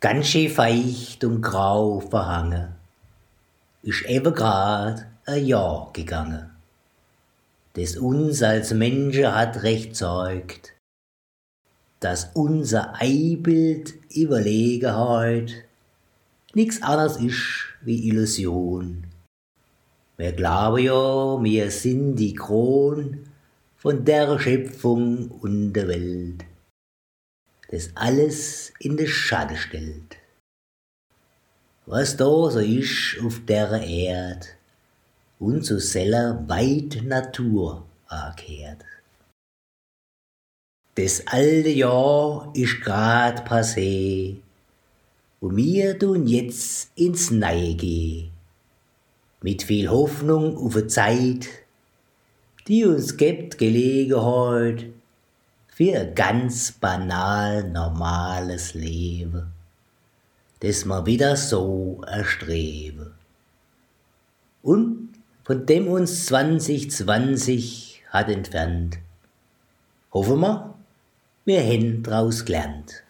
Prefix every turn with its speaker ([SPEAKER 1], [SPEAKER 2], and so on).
[SPEAKER 1] ganz schön feucht und grau verhangen, ist eben grad ein Jahr gegangen, das uns als Menschen hat recht zeugt, dass unser Eibild Überlegenheit nix anderes ist wie Illusion. Wir glauben ja, wir sind die Kron von der Schöpfung und der Welt das alles in den Schatten stellt. Was da so ist auf der Erd und so seller weit Natur erkehrt. Das alte Jahr ist grad passé und wir tun jetzt ins Neue geh. Mit viel Hoffnung auf eine Zeit, die uns gibt Gelegenheit, für ganz banal normales Leben, das man wieder so erstrebe. Und von dem uns 2020 hat entfernt, hoffen wir, wir hätten draus gelernt.